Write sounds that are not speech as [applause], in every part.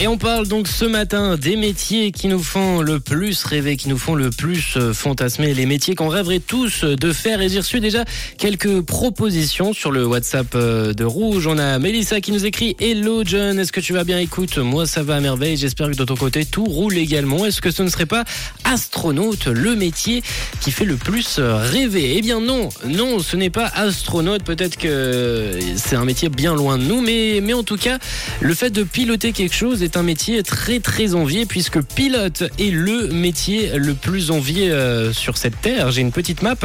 Et on parle donc ce matin des métiers qui nous font le plus rêver, qui nous font le plus euh, fantasmer, les métiers qu'on rêverait tous de faire. Et j'ai reçu déjà quelques propositions sur le WhatsApp euh, de Rouge. On a Mélissa qui nous écrit Hello John, est-ce que tu vas bien? Écoute, moi ça va à merveille. J'espère que de ton côté tout roule également. Est-ce que ce ne serait pas astronaute, le métier qui fait le plus rêver? Eh bien non, non, ce n'est pas astronaute. Peut-être que c'est un métier bien loin de nous, mais, mais en tout cas, le fait de piloter quelque chose est un métier très très envié puisque pilote est le métier le plus envié euh, sur cette terre. J'ai une petite map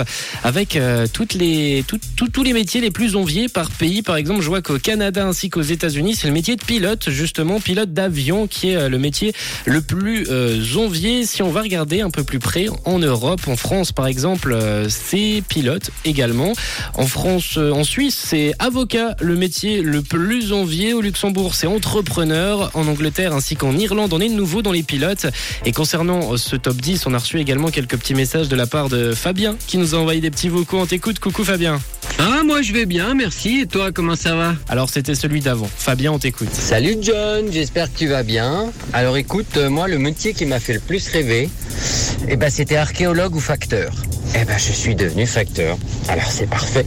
avec euh, toutes les, tout- tous les métiers les plus enviés par pays. Par exemple, je vois qu'au Canada ainsi qu'aux États-Unis, c'est le métier de pilote, justement, pilote d'avion qui est euh, le métier le plus envié. Si on va regarder un peu plus près, en Europe, en France par exemple, c'est pilote également. En France, en Suisse, c'est avocat, le métier le plus envié. Au Luxembourg, c'est entrepreneur. En Angleterre ainsi qu'en Irlande, on est de nouveau dans les pilotes. Et concernant euh, ce top 10, on a reçu également quelques petits messages de la part de Fabien qui nous a envoyé des petits vocaux. On t'écoute. Coucou Fabien. Ah, moi je vais bien, merci. Et toi, comment ça va? Alors c'était celui d'avant. Fabien, on t'écoute. Salut John, j'espère que tu vas bien. Alors écoute, euh, moi le métier qui m'a fait le plus rêver, eh ben c'était archéologue ou facteur. Eh ben je suis devenu facteur. Alors c'est parfait.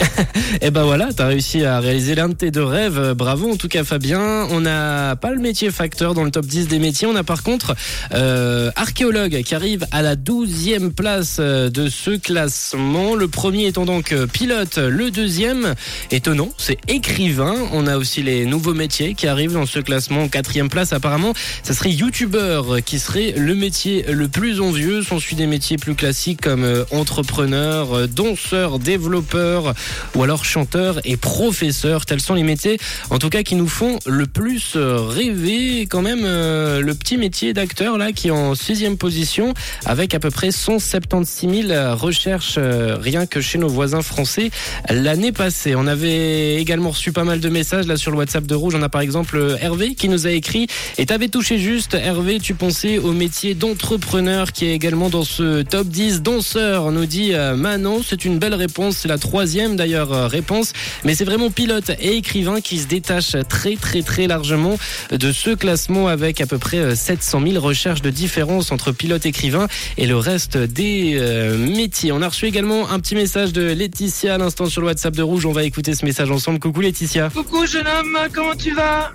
[laughs] Et ben voilà, t'as réussi à réaliser l'un de tes deux rêves. Bravo en tout cas Fabien. On n'a pas le métier facteur dans le top 10 des métiers. On a par contre euh, archéologue qui arrive à la 12e place euh, de ce classement. Le premier étant donc euh, pilote. Le deuxième, étonnant, c'est écrivain. On a aussi les nouveaux métiers qui arrivent dans ce classement en quatrième place. Apparemment, ça serait youtubeur qui serait le métier le plus envieux. S'en suit des métiers plus classiques comme euh, entrepreneur, danseur, développeur ou alors chanteur et professeur. Tels sont les métiers, en tout cas, qui nous font le plus rêver. Quand même, euh, le petit métier d'acteur là, qui est en sixième position, avec à peu près 176 000 recherches euh, rien que chez nos voisins français l'année passée. On avait également reçu pas mal de messages là sur le WhatsApp de Rouge. On a par exemple Hervé qui nous a écrit et t'avais touché juste. Hervé, tu pensais au métier d'entrepreneur qui est également dans ce top 10 danseur. Nous dit euh, Manon, c'est une belle réponse. C'est la troisième d'ailleurs euh, réponse. Mais c'est vraiment pilote et écrivain qui se détache très très très largement de ce classement avec à peu près euh, 700 000 recherches de différence entre pilote écrivain et le reste des euh, métiers. On a reçu également un petit message de Laetitia à l'instant sur le WhatsApp de Rouge. On va écouter ce message ensemble. Coucou Laetitia. Coucou jeune homme, comment tu vas?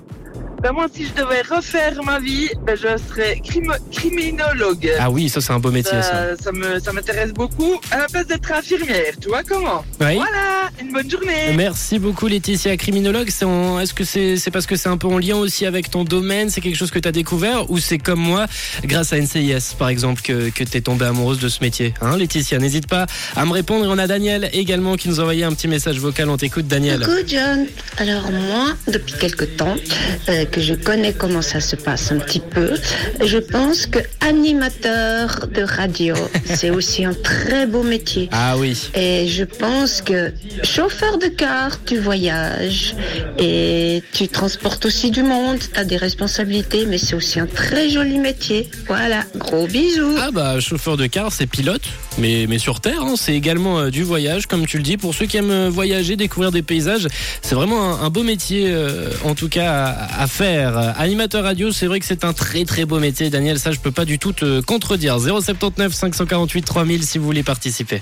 Ben moi, si je devais refaire ma vie, ben je serais criminologue. Ah oui, ça c'est un beau métier ça. ça, ça me, ça m'intéresse beaucoup. À la place d'être infirmière, tu vois comment? Oui. Voilà, une bonne journée. Merci beaucoup Laetitia, criminologue. C'est en- Est-ce que c'est c'est parce que c'est un peu en lien aussi avec ton domaine? C'est quelque chose que tu as découvert? Ou c'est comme moi, grâce à NCIS par exemple, que, que tu es tombée amoureuse de ce métier? Hein, Laetitia, n'hésite pas à me répondre. Et on a Daniel également qui nous a envoyé un petit message vocal. On t'écoute Daniel. Coucou John. Alors moi, depuis quelque temps euh, que je connais comment ça se passe un petit peu, je pense que animateur de radio, [laughs] c'est aussi un très beau métier. Ah oui. Et je pense que chauffeur de car, tu voyages et tu transportes aussi du monde, tu as des responsabilités, mais c'est aussi un très joli métier. Voilà, gros bisous. Ah bah chauffeur de car, c'est pilote, mais, mais sur Terre, hein, c'est également euh, du voyage, comme tu le dis. Pour ceux qui aiment euh, voyager, découvrir des paysages, c'est vraiment un, un beau métier, euh, en tout cas, à, à faire. Animateur radio, c'est vrai que c'est un très très beau métier. Daniel, ça je peux pas du tout te contredire. 079 548 3000 si vous voulez participer.